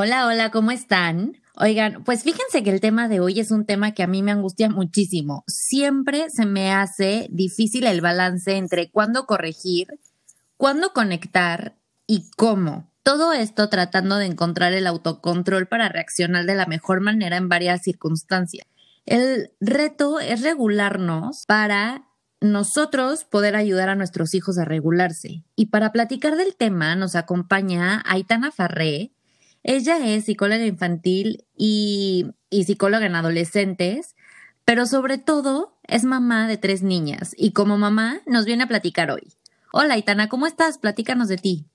Hola, hola, ¿cómo están? Oigan, pues fíjense que el tema de hoy es un tema que a mí me angustia muchísimo. Siempre se me hace difícil el balance entre cuándo corregir, cuándo conectar y cómo. Todo esto tratando de encontrar el autocontrol para reaccionar de la mejor manera en varias circunstancias. El reto es regularnos para nosotros poder ayudar a nuestros hijos a regularse. Y para platicar del tema nos acompaña Aitana Farré, ella es psicóloga infantil y, psicóloga en adolescentes, pero sobre todo es mamá de tres niñas y como mamá nos viene a platicar hoy. Hola, Itana, ¿cómo estás? Platícanos de ti.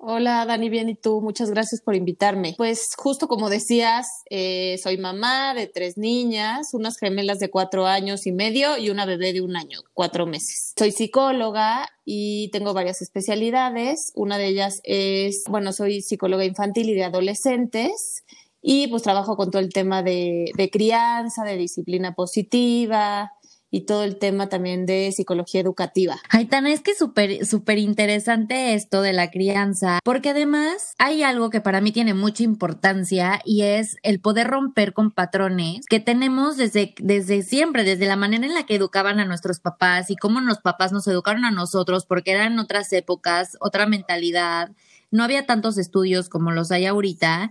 Hola Dani, bien y tú, muchas gracias por invitarme. Pues justo como decías, eh, soy mamá de tres niñas, unas gemelas de cuatro años y medio y una bebé de un año, cuatro meses. Soy psicóloga y tengo varias especialidades. Una de ellas es, bueno, soy psicóloga infantil y de adolescentes y pues trabajo con todo el tema de, de crianza, de disciplina positiva, y todo el tema también de psicología educativa. Aitana, es que súper, súper interesante esto de la crianza, porque además hay algo que para mí tiene mucha importancia y es el poder romper con patrones que tenemos desde, desde siempre, desde la manera en la que educaban a nuestros papás y cómo los papás nos educaron a nosotros, porque eran otras épocas, otra mentalidad, no había tantos estudios como los hay ahorita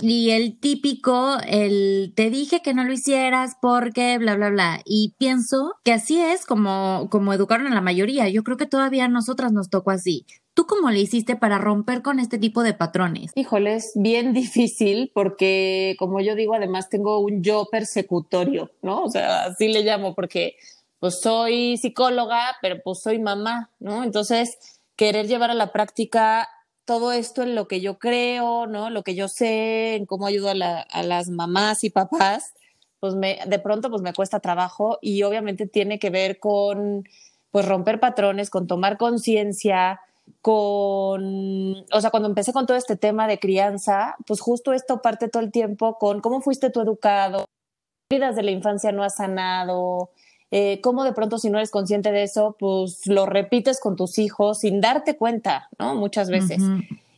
y el típico, el te dije que no lo hicieras porque bla, bla, bla. Y pienso que así es como, como educaron a la mayoría. Yo creo que todavía a nosotras nos tocó así. ¿Tú cómo le hiciste para romper con este tipo de patrones? Híjole, es bien difícil porque, como yo digo, además tengo un yo persecutorio, ¿no? O sea, así le llamo porque pues soy psicóloga, pero pues soy mamá, ¿no? Entonces, querer llevar a la práctica todo esto en lo que yo creo, ¿no? Lo que yo sé, en cómo ayudo a, las mamás y papás, pues me, de pronto pues me cuesta trabajo y obviamente tiene que ver con pues romper patrones, con tomar conciencia, con, o sea, cuando empecé con todo este tema de crianza, pues justo esto parte todo el tiempo con cómo fuiste tú educado, vidas de la infancia no has sanado, eh, cómo de pronto si no eres consciente de eso, pues lo repites con tus hijos sin darte cuenta, ¿no? Muchas veces.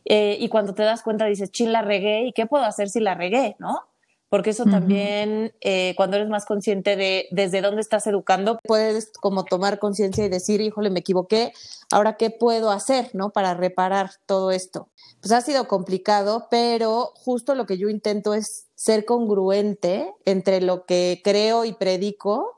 Eh, y cuando te das cuenta dices, ching, la regué, ¿y qué puedo hacer si la regué, no? Porque eso también, eh, cuando eres más consciente de desde dónde estás educando, puedes como tomar conciencia y decir, híjole, me equivoqué, ahora qué puedo hacer, ¿no? Para reparar todo esto. Pues ha sido complicado, pero justo lo que yo intento es ser congruente entre lo que creo y predico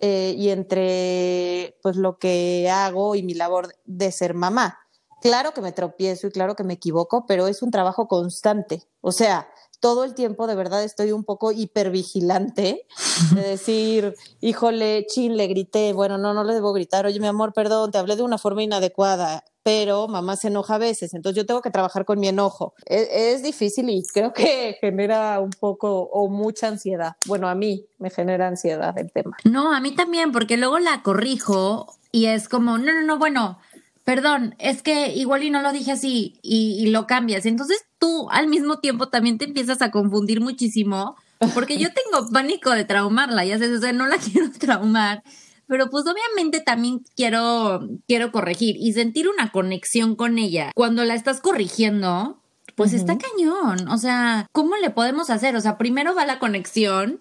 eh, y entre pues lo que hago y mi labor de ser mamá. Claro que me tropiezo y claro que me equivoco, pero es un trabajo constante. O sea, todo el tiempo de verdad estoy un poco hipervigilante de decir, híjole, chin, le grité, bueno, no, no le debo gritar, oye, mi amor, perdón, te hablé de una forma inadecuada, pero mamá se enoja a veces, entonces yo tengo que trabajar con mi enojo. E, es, difícil y creo que genera un poco o mucha ansiedad. Bueno, a mí me genera ansiedad el tema. No, a mí también, porque luego la corrijo y es como, no, no, no, bueno, perdón, es que igual y no lo dije así y, y lo cambias. Entonces tú al mismo tiempo también te empiezas a confundir muchísimo porque yo tengo pánico de traumarla, ya sé, o sea, no la quiero traumar pero pues obviamente también quiero, quiero corregir y sentir una conexión con ella. Cuando la estás corrigiendo, pues está cañón. O sea, ¿cómo le podemos hacer? O sea, primero va la conexión.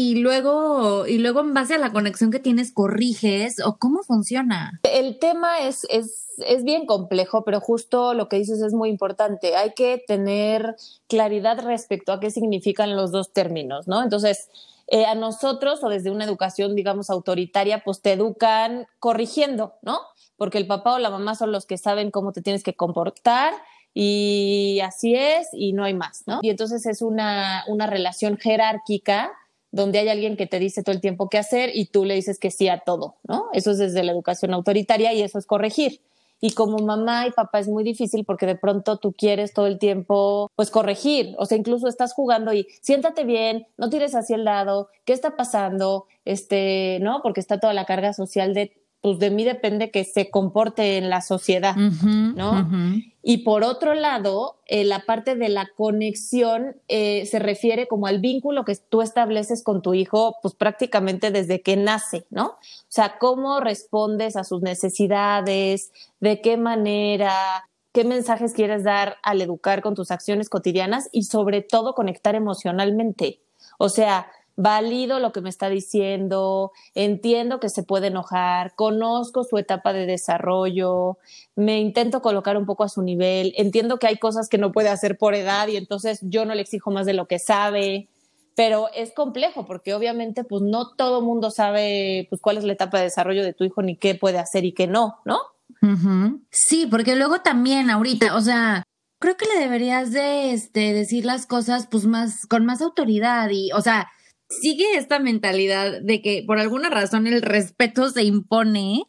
Y luego, y luego en base a la conexión que tienes, corriges o cómo funciona. El tema es, es, es bien complejo, pero justo lo que dices es muy importante. Hay que tener claridad respecto a qué significan los dos términos, ¿no? Entonces, eh, a nosotros o desde una educación, digamos, autoritaria, pues te educan corrigiendo, ¿no? Porque el papá o la mamá son los que saben cómo te tienes que comportar y así es y no hay más, ¿no? Y entonces es una, una relación jerárquica donde hay alguien que te dice todo el tiempo qué hacer y tú le dices que sí a todo, ¿no? Eso es desde la educación autoritaria y eso es corregir. y como mamá y papá es muy difícil porque de pronto tú quieres todo el tiempo pues corregir, o sea, incluso estás jugando y siéntate bien, no tires hacia el lado, ¿qué está pasando? Este, ¿no? Porque está toda la carga social de pues de mí depende que se comporte en la sociedad, ¿no? Y por otro lado, eh, la parte de la conexión eh, se refiere como al vínculo que tú estableces con tu hijo, pues prácticamente desde que nace, ¿no? O sea, cómo respondes a sus necesidades, de qué manera, qué mensajes quieres dar al educar con tus acciones cotidianas y sobre todo conectar emocionalmente. O sea, valido lo que me está diciendo, entiendo que se puede enojar, conozco su etapa de desarrollo, me intento colocar un poco a su nivel, entiendo que hay cosas que no puede hacer por edad y entonces yo no le exijo más de lo que sabe, pero es complejo porque obviamente pues no todo mundo sabe pues cuál es la etapa de desarrollo de tu hijo ni qué puede hacer y qué no, ¿no? Sí, porque luego también ahorita, o sea, creo que le deberías de este, decir las cosas pues más con más autoridad y, o sea, sigue esta mentalidad de que por alguna razón el respeto se impone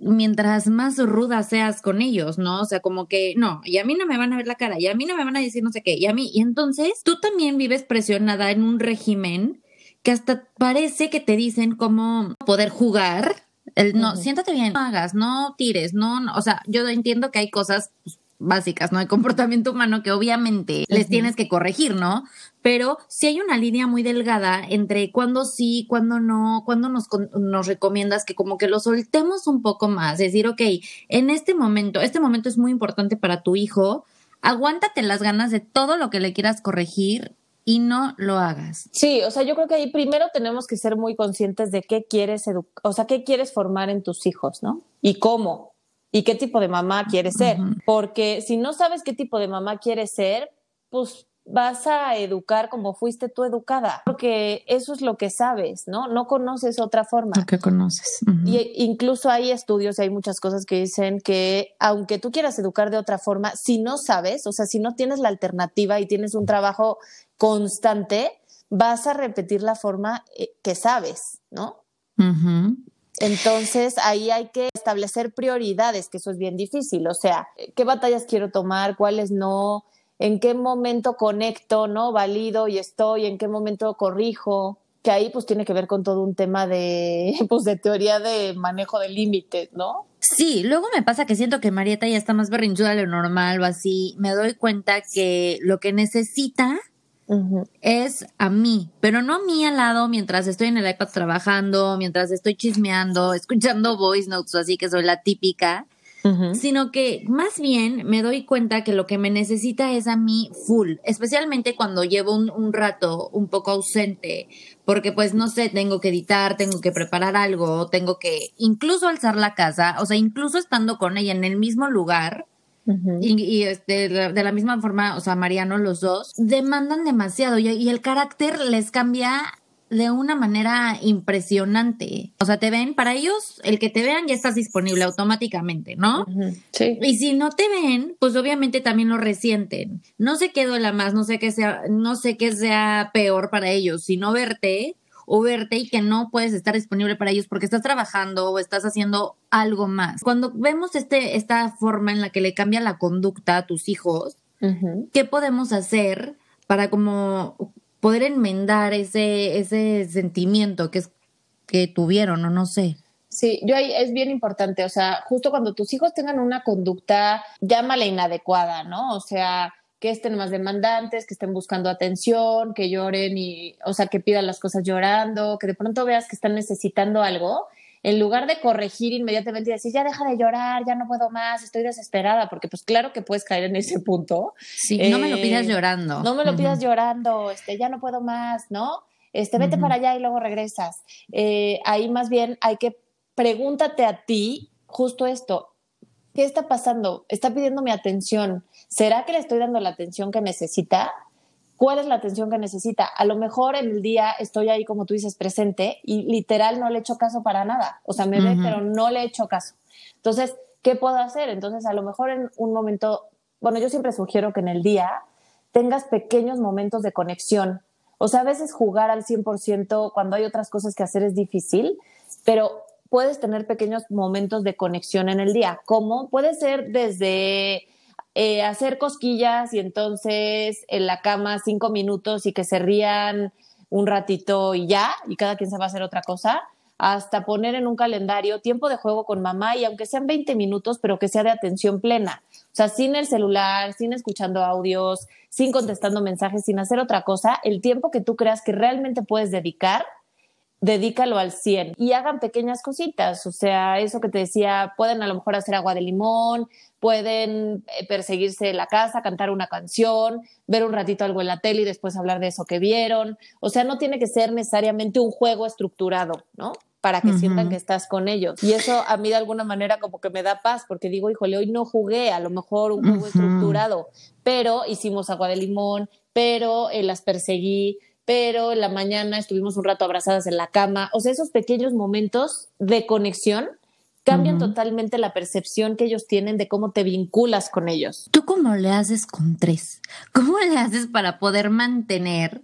mientras más ruda seas con ellos, ¿no? O sea, como que no, y a mí no me van a ver la cara, y a mí no me van a decir no sé qué, y a mí, y entonces tú también vives presionada en un régimen que hasta parece que te dicen cómo poder jugar. El, no, siéntate bien, no hagas, no tires, no, no, o sea, yo entiendo que hay cosas pues, básicas, ¿no? De comportamiento humano que obviamente les tienes que corregir, ¿no? Pero si hay una línea muy delgada entre cuándo sí, cuándo no, cuándo nos, nos recomiendas que como que lo soltemos un poco más, es decir, ok, en este momento, este momento es muy importante para tu hijo, aguántate las ganas de todo lo que le quieras corregir y no lo hagas. Sí, o sea, yo creo que ahí primero tenemos que ser muy conscientes de qué quieres educar, o sea, qué quieres formar en tus hijos, ¿no? Y cómo y qué tipo de mamá quieres ser. Porque si no sabes qué tipo de mamá quieres ser, pues vas a educar como fuiste tú educada, porque eso es lo que sabes, ¿no? No conoces otra forma. Lo que conoces. Y incluso hay estudios hay muchas cosas que dicen que aunque tú quieras educar de otra forma, si no sabes, o sea, si no tienes la alternativa y tienes un trabajo constante, vas a repetir la forma eh, que sabes, ¿no? Entonces ahí hay que establecer prioridades, que eso es bien difícil, o sea, qué batallas quiero tomar, cuáles no, en qué momento conecto, ¿no? Valido y estoy, en qué momento corrijo, que ahí pues tiene que ver con todo un tema de, pues de teoría de manejo de límites, ¿no? Sí, luego me pasa que siento que Marieta ya está más berrinchuda de lo normal o así, me doy cuenta que lo que necesita es a mí, pero no a mí al lado mientras estoy en el iPad trabajando, mientras estoy chismeando, escuchando voice notes, así que soy la típica, sino que más bien me doy cuenta que lo que me necesita es a mí full, especialmente cuando llevo un, un rato un poco ausente, porque pues no sé, tengo que editar, tengo que preparar algo, tengo que incluso alzar la casa, o sea, incluso estando con ella en el mismo lugar y, este, de la misma forma, o sea, Mariano, los dos, demandan demasiado y, el carácter les cambia de una manera impresionante. O sea, te ven, para ellos, el que te vean ya estás disponible automáticamente, ¿no? Sí. Y si no te ven, pues obviamente también lo resienten. No sé qué duela más, no sé qué sea, no sé qué sea peor para ellos, si no verte o verte y que no puedes estar disponible para ellos porque estás trabajando o estás haciendo algo más. Cuando vemos este, esta forma en la que le cambia la conducta a tus hijos, ¿qué podemos hacer para como poder enmendar ese, ese sentimiento que, es, que tuvieron o no sé? Sí, yo ahí es bien importante, o sea, justo cuando tus hijos tengan una conducta, llámala inadecuada, ¿no? O sea, que estén más demandantes, que estén buscando atención, que lloren y, o sea, que pidan las cosas llorando, que de pronto veas que están necesitando algo, en lugar de corregir inmediatamente y decir, ya deja de llorar, ya no puedo más, estoy desesperada, porque pues claro que puedes caer en ese punto. Sí, no me lo pidas eh, llorando. No me lo pidas llorando, este, ya no puedo más, ¿no? Este, vete para allá y luego regresas. Eh, ahí más bien hay que pregúntate a ti justo esto, ¿qué está pasando? Está pidiendo mi atención. ¿Será que le estoy dando la atención que necesita? ¿Cuál es la atención que necesita? A lo mejor en el día estoy ahí, como tú dices, presente y literal no le echo caso para nada. O sea, me ve, pero no le echo caso. Entonces, ¿qué puedo hacer? Entonces, a lo mejor en un momento, bueno, yo siempre sugiero que en el día tengas pequeños momentos de conexión. O sea, a veces jugar al 100% cuando hay otras cosas que hacer es difícil, pero puedes tener pequeños momentos de conexión en el día. ¿Cómo? Puede ser desde eh, hacer cosquillas y entonces en la cama cinco minutos y que se rían un ratito y ya, y cada quien se va a hacer otra cosa, hasta poner en un calendario tiempo de juego con mamá y aunque sean 20 minutos, pero que sea de atención plena. O sea, sin el celular, sin escuchando audios, sin contestando mensajes, sin hacer otra cosa, el tiempo que tú creas que realmente puedes dedicar dedícalo al 100 y hagan pequeñas cositas, o sea, eso que te decía, pueden a lo mejor hacer agua de limón, pueden eh, perseguirse la casa, cantar una canción, ver un ratito algo en la tele y después hablar de eso que vieron, o sea, no tiene que ser necesariamente un juego estructurado, ¿no? Para que sientan que estás con ellos. Y eso a mí de alguna manera como que me da paz, porque digo, híjole, hoy no jugué, a lo mejor un juego estructurado, pero hicimos agua de limón, pero eh, las perseguí, pero en la mañana estuvimos un rato abrazadas en la cama. O sea, esos pequeños momentos de conexión cambian totalmente la percepción que ellos tienen de cómo te vinculas con ellos. ¿Tú cómo le haces con tres? ¿Cómo le haces para poder mantener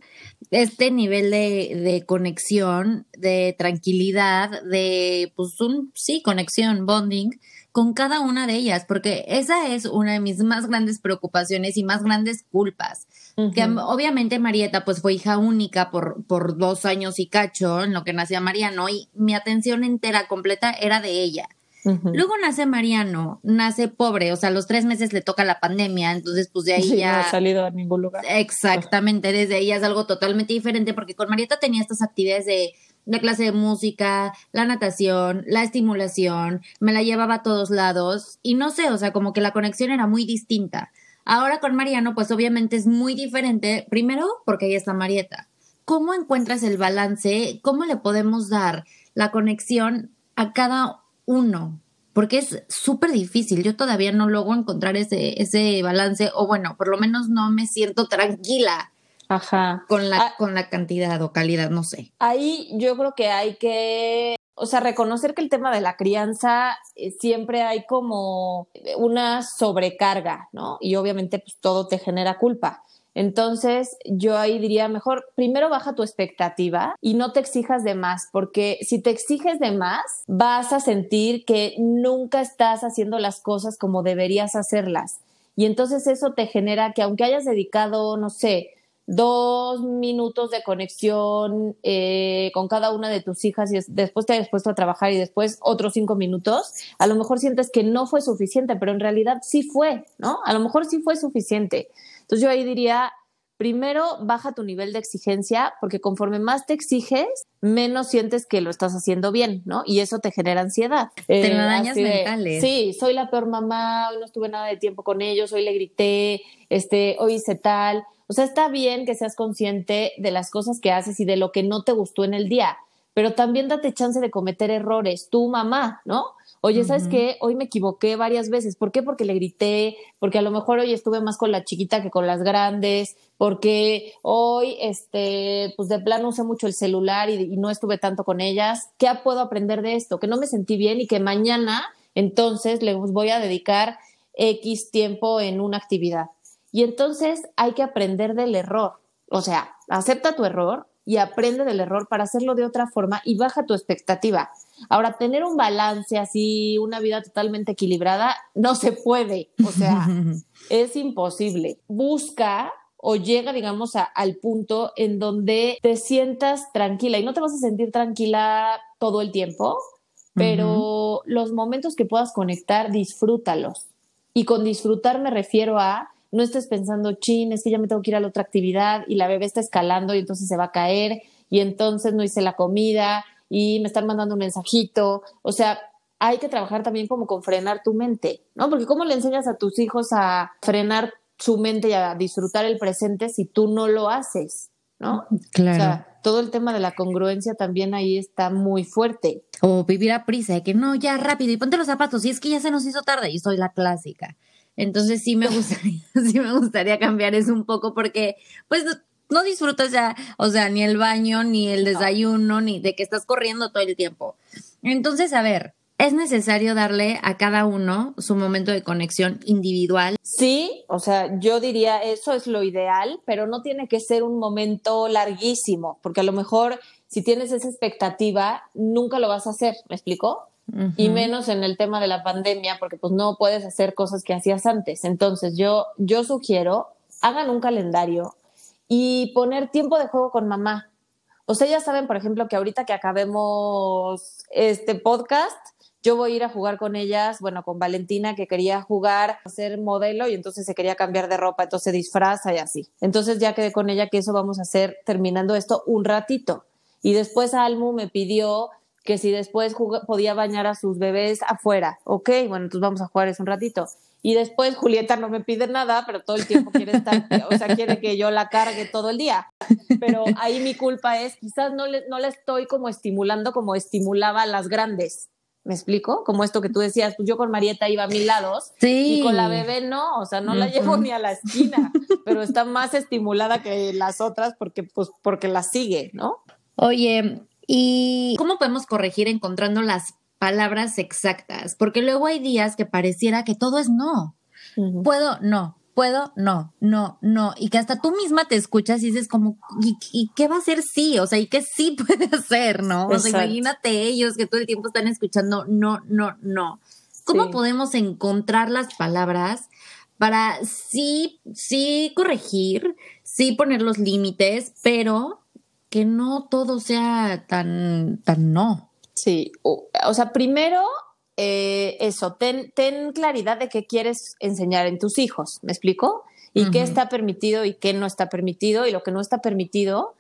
este nivel de, de conexión, de tranquilidad, de, pues, un, sí, conexión, bonding? Con cada una de ellas, porque esa es una de mis más grandes preocupaciones y más grandes culpas. Que obviamente Marieta pues fue hija única por, por dos años y cacho en lo que nacía Mariano y mi atención entera, completa, era de ella. Luego nace Mariano, nace pobre, o sea, a los tres meses le toca la pandemia, entonces pues de ahí ya... No ha salido a ningún lugar. Exactamente, desde ahí es algo totalmente diferente porque con Marieta tenía estas actividades de la clase de música, la natación, la estimulación, me la llevaba a todos lados y no sé, o sea, como que la conexión era muy distinta. Ahora con Mariano, pues obviamente es muy diferente, primero porque ahí está Marieta. ¿Cómo encuentras el balance? ¿Cómo le podemos dar la conexión a cada uno? Porque es súper difícil. Yo todavía no logro encontrar ese, ese balance, o bueno, por lo menos no me siento tranquila Ajá. Con la, ah, con la cantidad o calidad, no sé. Ahí yo creo que hay que, o sea, reconocer que el tema de la crianza eh, siempre hay como una sobrecarga, ¿no? Y obviamente pues todo te genera culpa. Entonces, yo ahí diría, mejor, primero baja tu expectativa y no te exijas de más, porque si te exiges de más, vas a sentir que nunca estás haciendo las cosas como deberías hacerlas. Y entonces eso te genera que aunque hayas dedicado, no sé, dos minutos de conexión eh, con cada una de tus hijas y después te hayas puesto a trabajar y después otros cinco minutos, a lo mejor sientes que no fue suficiente, pero en realidad sí fue, ¿no? A lo mejor sí fue suficiente. Entonces yo ahí diría, primero baja tu nivel de exigencia, porque conforme más te exiges, menos sientes que lo estás haciendo bien, ¿no? Y eso te genera ansiedad. Te eh, dañas mentales. Sí, soy la peor mamá, hoy no estuve nada de tiempo con ellos, hoy le grité, este, hoy hice tal. O sea, está bien que seas consciente de las cosas que haces y de lo que no te gustó en el día, pero también date chance de cometer errores, tu mamá, ¿no? Oye, ¿sabes qué? Hoy me equivoqué varias veces. ¿Por qué? Porque le grité, porque a lo mejor hoy estuve más con la chiquita que con las grandes, porque hoy, este, pues de plano usé mucho el celular y, y no estuve tanto con ellas. ¿Qué puedo aprender de esto? Que no me sentí bien y que mañana, entonces, les voy a dedicar X tiempo en una actividad. Y entonces hay que aprender del error. O sea, acepta tu error y aprende del error para hacerlo de otra forma y baja tu expectativa. Ahora, tener un balance así, una vida totalmente equilibrada, no se puede. O sea, es imposible. Busca o llega, digamos, al punto en donde te sientas tranquila y no te vas a sentir tranquila todo el tiempo, pero los momentos que puedas conectar, disfrútalos. Y con disfrutar me refiero a no estés pensando, chin, es que ya me tengo que ir a la otra actividad y la bebé está escalando y entonces se va a caer y entonces no hice la comida y me están mandando un mensajito. O sea, hay que trabajar también como con frenar tu mente, ¿no? Porque ¿cómo le enseñas a tus hijos a frenar su mente y a disfrutar el presente si tú no lo haces, ¿no? Claro. O sea, todo el tema de la congruencia también ahí está muy fuerte. O vivir a prisa, de que no, ya rápido y ponte los zapatos, y es que ya se nos hizo tarde y soy la clásica. Entonces sí me gustaría, sí me gustaría cambiar eso un poco porque pues no disfrutas ya, o sea, ni el baño, ni el desayuno, ni de que estás corriendo todo el tiempo. Entonces, a ver, ¿es necesario darle a cada uno su momento de conexión individual? Sí, o sea, yo diría eso es lo ideal, pero no tiene que ser un momento larguísimo, porque a lo mejor si tienes esa expectativa, nunca lo vas a hacer, ¿me explico? Y menos en el tema de la pandemia, porque pues no puedes hacer cosas que hacías antes. Entonces yo, yo sugiero, hagan un calendario y poner tiempo de juego con mamá. O sea, ya saben, por ejemplo, que ahorita que acabemos este podcast, yo voy a ir a jugar con ellas, bueno, con Valentina que quería jugar, a ser modelo y entonces se quería cambiar de ropa, entonces se disfraza y así. Entonces ya quedé con ella que eso vamos a hacer terminando esto un ratito. Y después Almu me pidió que si después podía bañar a sus bebés afuera. Ok, bueno, entonces vamos a jugar eso un ratito. Y después Julieta no me pide nada, pero todo el tiempo quiere estar, o sea, quiere que yo la cargue todo el día. Pero ahí mi culpa es, quizás no le, no le estoy como estimulando como estimulaba a las grandes. ¿Me explico? Como esto que tú decías, pues yo con Marieta iba a mil lados y con la bebé no, o sea, no la llevo ni a la esquina, pero está más estimulada que las otras porque, pues, porque la sigue, ¿no? Oye, ¿y cómo podemos corregir encontrando las palabras exactas? Porque luego hay días que pareciera que todo es no. Puedo, no. Puedo, no, no, no. Y que hasta tú misma te escuchas y dices como, ¿y, qué va a ser sí? O sea, ¿y qué sí puede hacer, no? O sea, imagínate ellos que todo el tiempo están escuchando no, no, no. ¿Cómo podemos encontrar las palabras para sí, sí corregir, sí poner los límites, pero que no todo sea tan, tan no. Sí, o, sea, primero eh, eso, ten, ten, claridad de qué quieres enseñar en tus hijos, ¿me explico? Y qué está permitido y qué no está permitido y lo que no está permitido,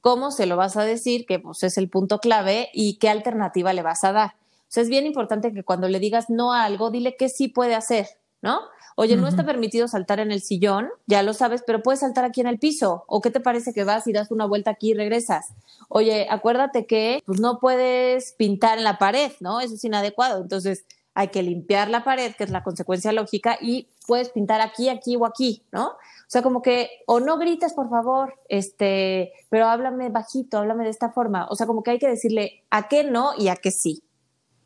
cómo se lo vas a decir, que pues, es el punto clave y qué alternativa le vas a dar. O sea, es bien importante que cuando le digas no a algo, dile qué sí puede hacer, ¿no? Oye, no está permitido saltar en el sillón, ya lo sabes, pero puedes saltar aquí en el piso. ¿O qué te parece que vas y das una vuelta aquí y regresas? Oye, acuérdate que pues, no puedes pintar en la pared, ¿no? Eso es inadecuado. Entonces, hay que limpiar la pared, que es la consecuencia lógica, y puedes pintar aquí, aquí o aquí, ¿no? O sea, como que, o no grites, por favor, este, pero háblame bajito, háblame de esta forma. O sea, como que hay que decirle a qué no y a qué sí.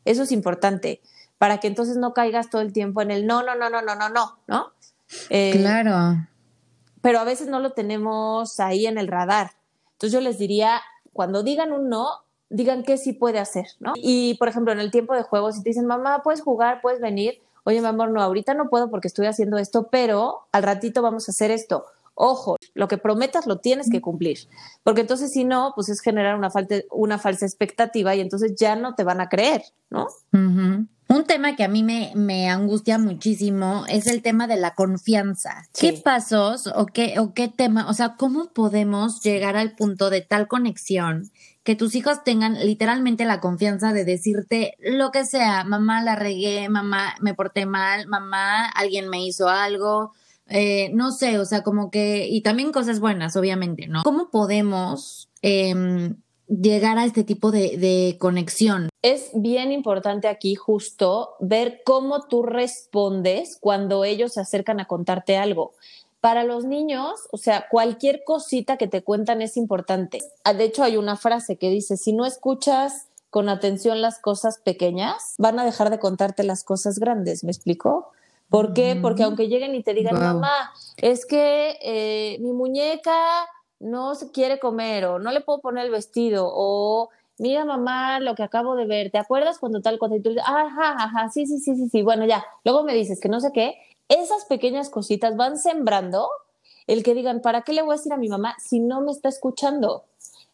Eso es importante para que entonces no caigas todo el tiempo en el no, no, no, no, no, no, no, ¿no? Eh, claro. Pero a veces no lo tenemos ahí en el radar. Entonces yo les diría, cuando digan un no, digan qué sí puede hacer, ¿no? Y por ejemplo, en el tiempo de juego, si te dicen, mamá, puedes jugar, puedes venir, oye, mi amor, no, ahorita no puedo porque estoy haciendo esto, pero al ratito vamos a hacer esto. Ojo, lo que prometas lo tienes que cumplir, porque entonces si no, pues es generar una, falta, una falsa expectativa y entonces ya no te van a creer, ¿no? Un tema que a mí me, me, angustia muchísimo es el tema de la confianza. ¿Qué pasos o qué, o qué tema, o sea, cómo podemos llegar al punto de tal conexión que tus hijos tengan literalmente la confianza de decirte lo que sea, mamá la regué, mamá me porté mal, mamá alguien me hizo algo, eh, no sé, o sea, como que, y también cosas buenas, obviamente, ¿no? ¿Cómo podemos eh, llegar a este tipo de, conexión. Es bien importante aquí justo ver cómo tú respondes cuando ellos se acercan a contarte algo. Para los niños, o sea, cualquier cosita que te cuentan es importante. Ah, de hecho, hay una frase que dice, si no escuchas con atención las cosas pequeñas, van a dejar de contarte las cosas grandes, ¿me explico? ¿Por qué? Porque aunque lleguen y te digan, mamá, es que eh, mi muñeca no se quiere comer o no le puedo poner el vestido o mira mamá lo que acabo de ver, ¿te acuerdas cuando tal cosa? Y tú dices, ajá, ajá, sí, sí, sí, sí, sí, bueno, ya, luego me dices que no sé qué, esas pequeñas cositas van sembrando el que digan, ¿para qué le voy a decir a mi mamá si no me está escuchando?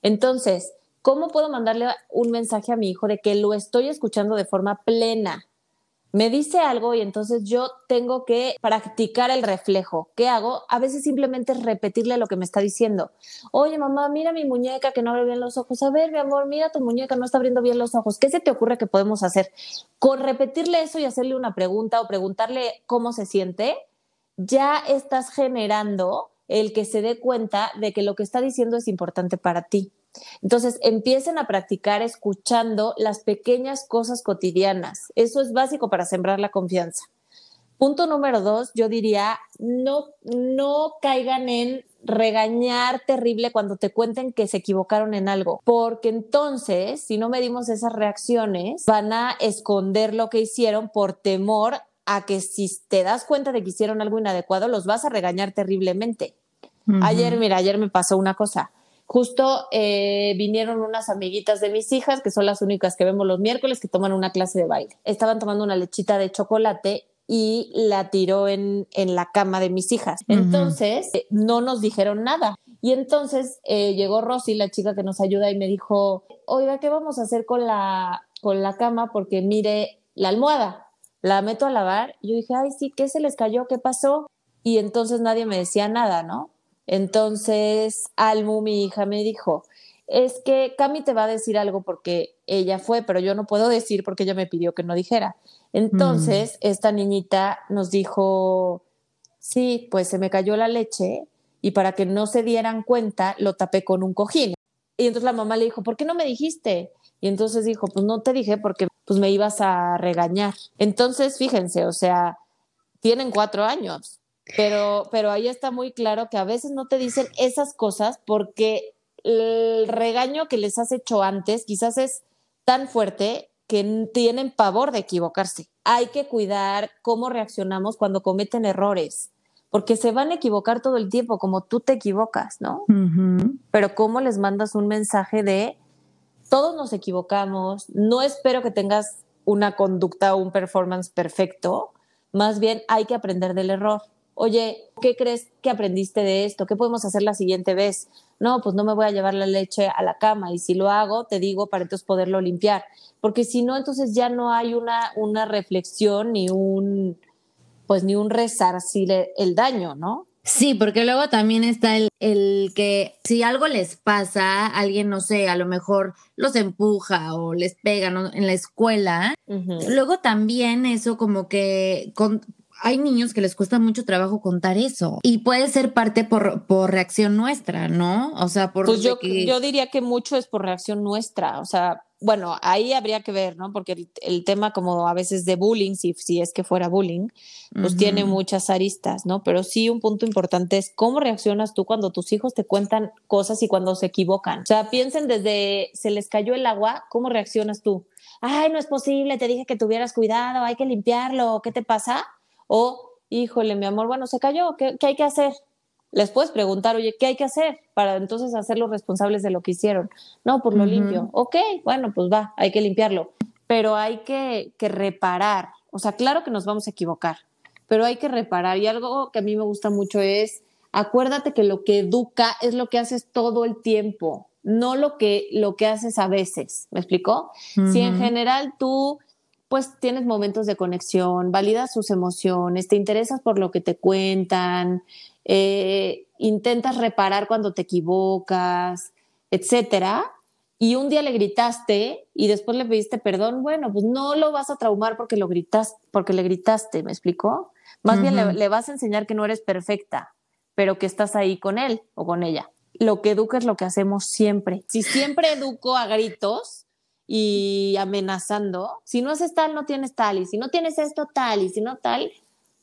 Entonces, ¿cómo puedo mandarle un mensaje a mi hijo de que lo estoy escuchando de forma plena? Me dice algo y entonces yo tengo que practicar el reflejo. ¿Qué hago? A veces simplemente repetirle lo que me está diciendo. Oye, mamá, mira mi muñeca que no abre bien los ojos. A ver, mi amor, mira tu muñeca, no está abriendo bien los ojos. ¿Qué se te ocurre que podemos hacer? Con repetirle eso y hacerle una pregunta o preguntarle cómo se siente, ya estás generando el que se dé cuenta de que lo que está diciendo es importante para ti. Entonces, empiecen a practicar escuchando las pequeñas cosas cotidianas. Eso es básico para sembrar la confianza. Punto número dos, yo diría, no, no caigan en regañar terrible cuando te cuenten que se equivocaron en algo, porque entonces, si no medimos esas reacciones, van a esconder lo que hicieron por temor a que si te das cuenta de que hicieron algo inadecuado, los vas a regañar terriblemente. Ayer, mira, ayer me pasó una cosa justo eh, vinieron unas amiguitas de mis hijas, que son las únicas que vemos los miércoles, que toman una clase de baile. Estaban tomando una lechita de chocolate y la tiró en, en la cama de mis hijas. Entonces, eh, no nos dijeron nada. Y entonces eh, llegó Rosy, la chica que nos ayuda, y me dijo, oiga, ¿qué vamos a hacer con la, con la cama? Porque mire, la almohada, la meto a lavar. Y yo dije, ay, sí, ¿qué se les cayó? ¿Qué pasó? Y entonces nadie me decía nada, ¿no? Entonces, Almu, mi hija, me dijo, es que Cami te va a decir algo porque ella fue, pero yo no puedo decir porque ella me pidió que no dijera. Entonces, mm. esta niñita nos dijo, sí, pues se me cayó la leche y para que no se dieran cuenta, lo tapé con un cojín. Y entonces la mamá le dijo, ¿por qué no me dijiste? Y entonces dijo, pues no te dije porque pues me ibas a regañar. Entonces, fíjense, o sea, tienen cuatro años, pero, pero ahí está muy claro que a veces no te dicen esas cosas porque el regaño que les has hecho antes quizás es tan fuerte que tienen pavor de equivocarse. Hay que cuidar cómo reaccionamos cuando cometen errores porque se van a equivocar todo el tiempo, como tú te equivocas, ¿no? Pero ¿cómo les mandas un mensaje de todos nos equivocamos, no espero que tengas una conducta o un performance perfecto, más bien hay que aprender del error. Oye, ¿qué crees que aprendiste de esto? ¿Qué podemos hacer la siguiente vez? No, pues no me voy a llevar la leche a la cama y si lo hago, te digo para entonces poderlo limpiar, porque si no, entonces ya no hay una, una reflexión ni un, pues ni un resarcir el daño, ¿no? Sí, porque luego también está el, el, que si algo les pasa, alguien, no sé, a lo mejor los empuja o les pega en la escuela, luego también eso como que con, hay niños que les cuesta mucho trabajo contar eso y puede ser parte por, por reacción nuestra, ¿no? O sea, por... Pues yo, yo diría que mucho es por reacción nuestra, o sea, bueno, ahí habría que ver, ¿no? Porque el, tema como a veces de bullying, si, si es que fuera bullying, pues tiene muchas aristas, ¿no? Pero sí un punto importante es cómo reaccionas tú cuando tus hijos te cuentan cosas y cuando se equivocan. O sea, piensen desde se les cayó el agua, ¿cómo reaccionas tú? Ay, no es posible, te dije que tuvieras cuidado, hay que limpiarlo, ¿qué te pasa? O, híjole, mi amor, bueno, se cayó, ¿qué, qué hay que hacer? les puedes preguntar, oye, ¿qué hay que hacer para entonces hacerlos responsables de lo que hicieron? No, por lo limpio. Ok, bueno, pues va, hay que limpiarlo. Pero hay que, que, reparar. O sea, claro que nos vamos a equivocar, pero hay que reparar. Y algo que a mí me gusta mucho es, acuérdate que lo que educa es lo que haces todo el tiempo, no lo que, lo que haces a veces. ¿Me explicó? Si en general tú pues tienes momentos de conexión, validas sus emociones, te interesas por lo que te cuentan, eh, intentas reparar cuando te equivocas, etcétera, y un día le gritaste y después le pediste perdón, bueno, pues no lo vas a traumar porque lo gritas, porque le gritaste, ¿me explicó? Más bien le, vas a enseñar que no eres perfecta, pero que estás ahí con él o con ella. Lo que educa es lo que hacemos siempre. Si siempre educo a gritos y amenazando, si no haces tal, no tienes tal, y si no tienes esto, tal, y si no tal,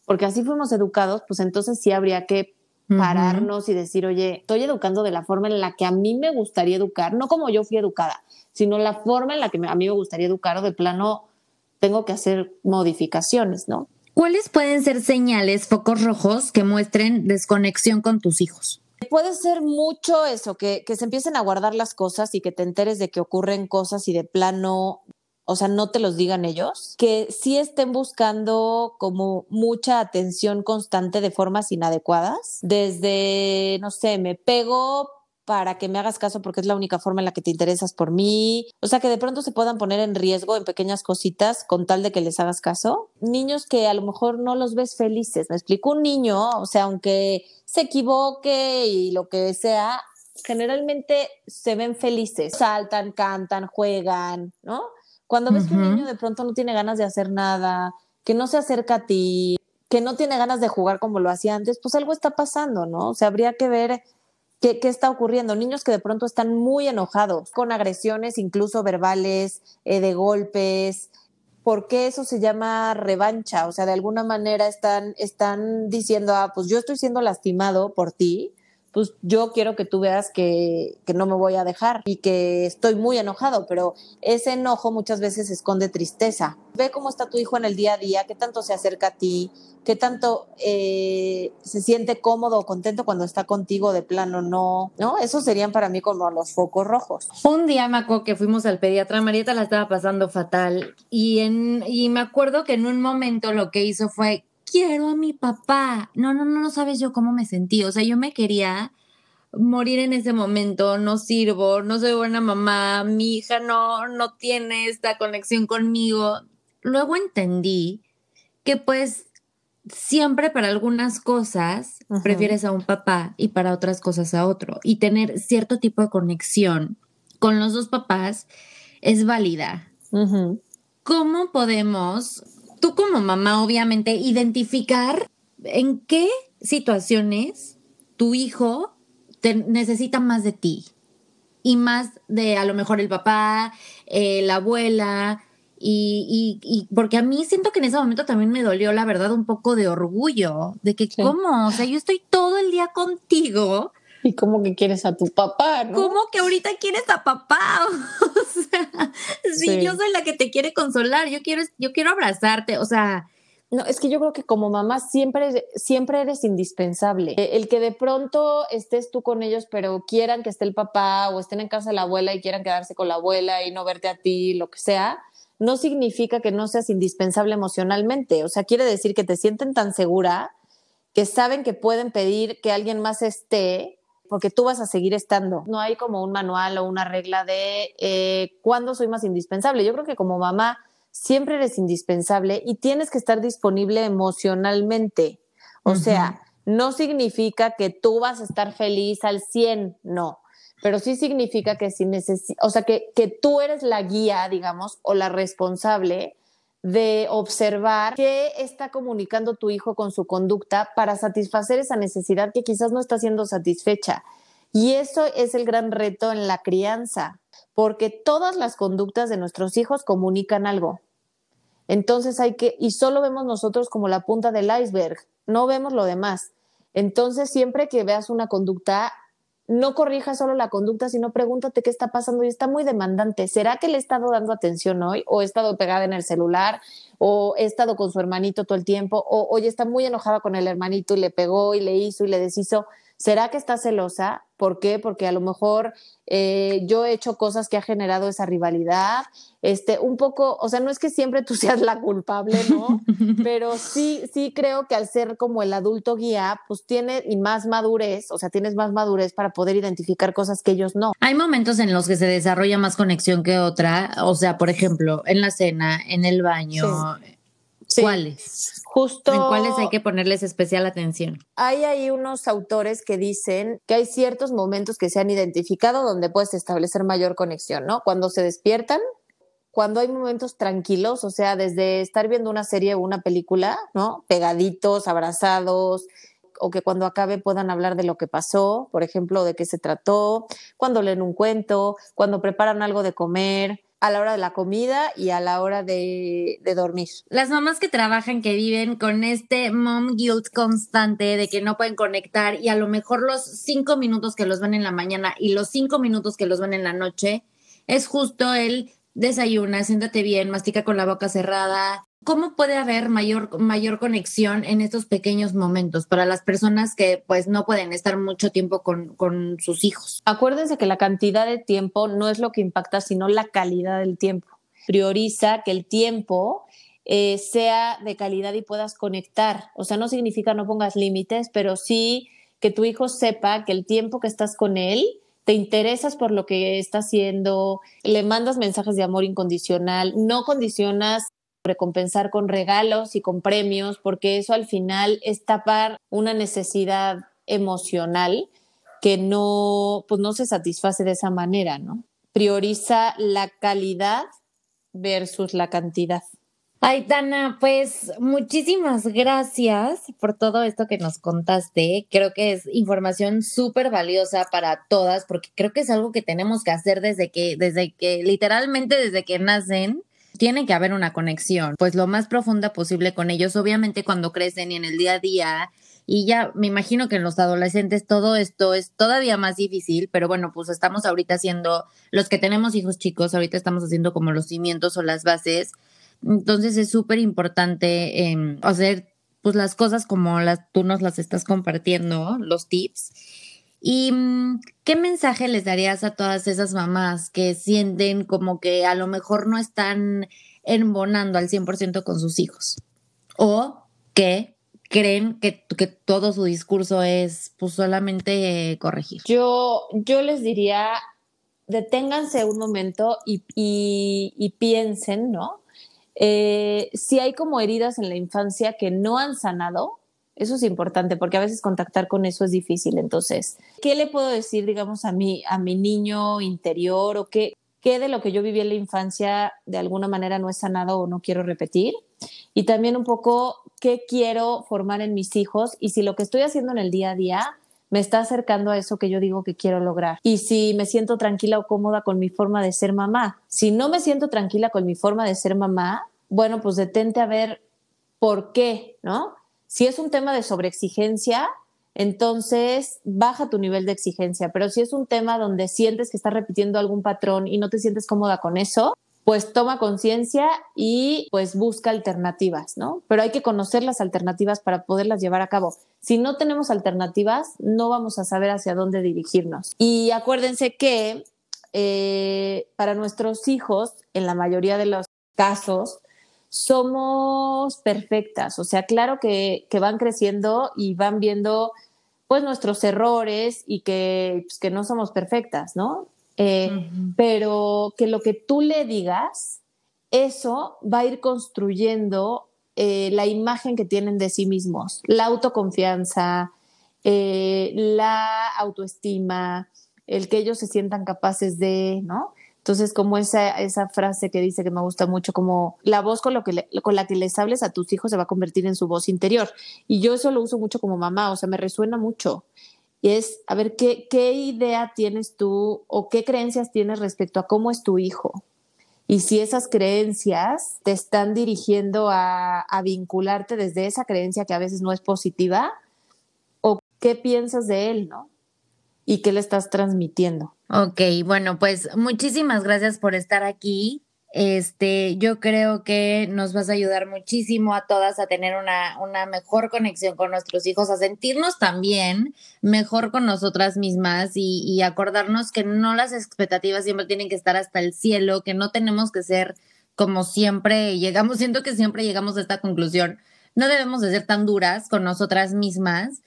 porque así fuimos educados, pues entonces sí habría que pararnos y decir, oye, estoy educando de la forma en la que a mí me gustaría educar, no como yo fui educada, sino la forma en la que a mí me gustaría educar o de plano tengo que hacer modificaciones, ¿no? ¿Cuáles pueden ser señales, focos rojos que muestren desconexión con tus hijos? Puede ser mucho eso, que, que se empiecen a guardar las cosas y que te enteres de que ocurren cosas y de plano o sea, no te los digan ellos, que sí estén buscando como mucha atención constante de formas inadecuadas, desde, no sé, me pego para que me hagas caso porque es la única forma en la que te interesas por mí. O sea, que de pronto se puedan poner en riesgo en pequeñas cositas con tal de que les hagas caso. Niños que a lo mejor no los ves felices. Me explico, un niño, o sea, aunque se equivoque y lo que sea, generalmente se ven felices. Saltan, cantan, juegan, ¿no? Cuando ves que un niño de pronto no tiene ganas de hacer nada, que no se acerca a ti, que no tiene ganas de jugar como lo hacía antes, pues algo está pasando, ¿no? O sea, habría que ver qué, qué está ocurriendo. Niños que de pronto están muy enojados, con agresiones incluso verbales, eh, de golpes. ¿Por qué eso se llama revancha? O sea, de alguna manera están, están diciendo, ah, pues yo estoy siendo lastimado por ti, pues yo quiero que tú veas que, que, no me voy a dejar y que estoy muy enojado, pero ese enojo muchas veces esconde tristeza. Ve cómo está tu hijo en el día a día, qué tanto se acerca a ti, qué tanto eh, se siente cómodo o contento cuando está contigo de plano, no, ¿no? Esos serían para mí como los focos rojos. Un día me acuerdo que fuimos al pediatra, Marieta la estaba pasando fatal y, en, y me acuerdo que en un momento lo que hizo fue quiero a mi papá. No, no, no, no sabes yo cómo me sentí. O sea, yo me quería morir en ese momento, no sirvo, no soy buena mamá, mi hija no, no tiene esta conexión conmigo. Luego entendí que pues siempre para algunas cosas prefieres a un papá y para otras cosas a otro. Y tener cierto tipo de conexión con los dos papás es válida. ¿Cómo podemos tú como mamá, obviamente, identificar en qué situaciones tu hijo te necesita más de ti y más de a lo mejor el papá, eh, la abuela, y, y, porque a mí siento que en ese momento también me dolió, la verdad, un poco de orgullo, de que, ¿cómo? O sea, yo estoy todo el día contigo y cómo que quieres a tu papá, ¿no? ¿Cómo que ahorita quieres a papá? o sea, sí, yo soy la que te quiere consolar, yo quiero, yo quiero abrazarte, o sea. No, es que yo creo que como mamá siempre, siempre eres indispensable. El que de pronto estés tú con ellos, pero quieran que esté el papá o estén en casa de la abuela y quieran quedarse con la abuela y no verte a ti, lo que sea, no significa que no seas indispensable emocionalmente. O sea, quiere decir que te sienten tan segura que saben que pueden pedir que alguien más esté porque tú vas a seguir estando. No hay como un manual o una regla de eh, cuándo soy más indispensable. Yo creo que como mamá siempre eres indispensable y tienes que estar disponible emocionalmente. O sea, no significa que tú vas a estar feliz al 100, no. Pero sí significa que si necesitas, o sea, que, que tú eres la guía, digamos, o la responsable de observar qué está comunicando tu hijo con su conducta para satisfacer esa necesidad que quizás no está siendo satisfecha. Y eso es el gran reto en la crianza, porque todas las conductas de nuestros hijos comunican algo. Entonces hay que, y solo vemos nosotros como la punta del iceberg, no vemos lo demás. Entonces siempre que veas una conducta, no corrijas solo la conducta, sino pregúntate qué está pasando y está muy demandante. ¿Será que le he estado dando atención hoy o he estado pegada en el celular o he estado con su hermanito todo el tiempo o hoy está muy enojada con el hermanito y le pegó y le hizo y le deshizo? ¿Será que está celosa? ¿Por qué? Porque a lo mejor eh, yo he hecho cosas que ha generado esa rivalidad. Este, un poco, o sea, no es que siempre tú seas la culpable, ¿no? Pero sí, sí creo que al ser como el adulto guía, pues tiene y más madurez, o sea, tienes más madurez para poder identificar cosas que ellos no. Hay momentos en los que se desarrolla más conexión que otra, o sea, por ejemplo, en la cena, en el baño. ¿Cuáles? Justo. ¿En cuáles hay que ponerles especial atención? Hay ahí unos autores que dicen que hay ciertos momentos que se han identificado donde puedes establecer mayor conexión, ¿no? Cuando se despiertan, cuando hay momentos tranquilos, o sea, desde estar viendo una serie o una película, ¿no? Pegaditos, abrazados, o que cuando acabe puedan hablar de lo que pasó, por ejemplo, de qué se trató, cuando leen un cuento, cuando preparan algo de comer, a la hora de la comida y a la hora de, dormir. Las mamás que trabajan, que viven con este mom guilt constante de que no pueden conectar y a lo mejor los cinco minutos que los ven en la mañana y los cinco minutos que los ven en la noche, es justo el desayuna, siéntate bien, mastica con la boca cerrada, ¿Cómo puede haber mayor, mayor conexión en estos pequeños momentos para las personas que pues no pueden estar mucho tiempo con, con sus hijos? Acuérdense que la cantidad de tiempo no es lo que impacta, sino la calidad del tiempo. Prioriza que el tiempo eh, sea de calidad y puedas conectar. O sea, no significa no pongas límites, pero sí que tu hijo sepa que el tiempo que estás con él, te interesas por lo que está haciendo, le mandas mensajes de amor incondicional, no condicionas recompensar con regalos y con premios, porque eso al final es tapar una necesidad emocional que no, pues no se satisface de esa manera, ¿no? Prioriza la calidad versus la cantidad. Ay, Tana, pues muchísimas gracias por todo esto que nos contaste. Creo que es información súper valiosa para todas, porque creo que es algo que tenemos que hacer desde que, desde que, literalmente desde que nacen tiene que haber una conexión, pues lo más profunda posible con ellos. Obviamente cuando crecen y en el día a día Y ya me imagino que en los adolescentes todo esto es todavía más difícil, pero bueno, pues estamos ahorita haciendo, los que tenemos hijos chicos, ahorita estamos haciendo como los cimientos o las bases. Entonces es súper importante em, hacer pues las cosas como las, tú nos las estás compartiendo, los tips. ¿Y mm, qué mensaje les darías a todas esas mamás que sienten como que a lo mejor no están embonando al 100% con sus hijos? O que creen que, que, todo su discurso es pues solamente corregir? Yo, yo les diría, deténganse un momento y, y, piensen, ¿no? Eh, si hay como heridas en la infancia que no han sanado, eso es importante porque a veces contactar con eso es difícil. Entonces, ¿qué le puedo decir, digamos, a mi, a mi niño interior o qué, qué de lo que yo viví en la infancia de alguna manera no he sanado o no quiero repetir? Y también un poco qué quiero formar en mis hijos y si lo que estoy haciendo en el día a día me está acercando a eso que yo digo que quiero lograr. Y si me siento tranquila o cómoda con mi forma de ser mamá. Si no me siento tranquila con mi forma de ser mamá, bueno, pues detente a ver por qué, ¿no? Si es un tema de sobreexigencia, entonces baja tu nivel de exigencia. Pero si es un tema donde sientes que estás repitiendo algún patrón y no te sientes cómoda con eso, pues toma conciencia y pues busca alternativas, ¿no? Pero hay que conocer las alternativas para poderlas llevar a cabo. Si no tenemos alternativas, no vamos a saber hacia dónde dirigirnos. Y acuérdense que eh, para nuestros hijos, en la mayoría de los casos, somos perfectas. O sea, claro que, van creciendo y van viendo pues nuestros errores y que, pues, que no somos perfectas, ¿no? Eh, pero que lo que tú le digas, eso va a ir construyendo eh, la imagen que tienen de sí mismos, la autoconfianza, eh, la autoestima, el que ellos se sientan capaces de, ¿no? Entonces, como esa, esa frase que dice que me gusta mucho, como la voz con, lo que con la que les hables a tus hijos se va a convertir en su voz interior. Y yo eso lo uso mucho como mamá, o sea, me resuena mucho es, a ver, ¿qué, ¿qué idea tienes tú o qué creencias tienes respecto a cómo es tu hijo? Y si esas creencias te están dirigiendo a, a, vincularte desde esa creencia que a veces no es positiva, o qué piensas de él, ¿no? Y qué le estás transmitiendo. Ok, bueno, pues muchísimas gracias por estar aquí. Este, yo creo que nos vas a ayudar muchísimo a todas a tener una, una mejor conexión con nuestros hijos, a sentirnos también mejor con nosotras mismas y, y acordarnos que no las expectativas siempre tienen que estar hasta el cielo, que no tenemos que ser como siempre llegamos, siento que siempre llegamos a esta conclusión, no debemos de ser tan duras con nosotras mismas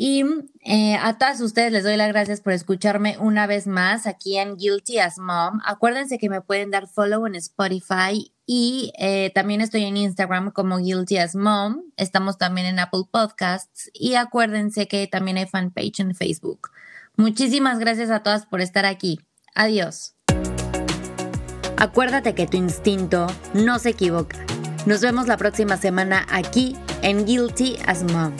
y eh, a todas ustedes les doy las gracias por escucharme una vez más aquí en Guilty as Mom. Acuérdense que me pueden dar follow en Spotify y eh, también estoy en Instagram como Guilty as Mom. Estamos también en Apple Podcasts y acuérdense que también hay fanpage en Facebook. Muchísimas gracias a todas por estar aquí. Adiós. Acuérdate que tu instinto no se equivoca. Nos vemos la próxima semana aquí en Guilty as Mom.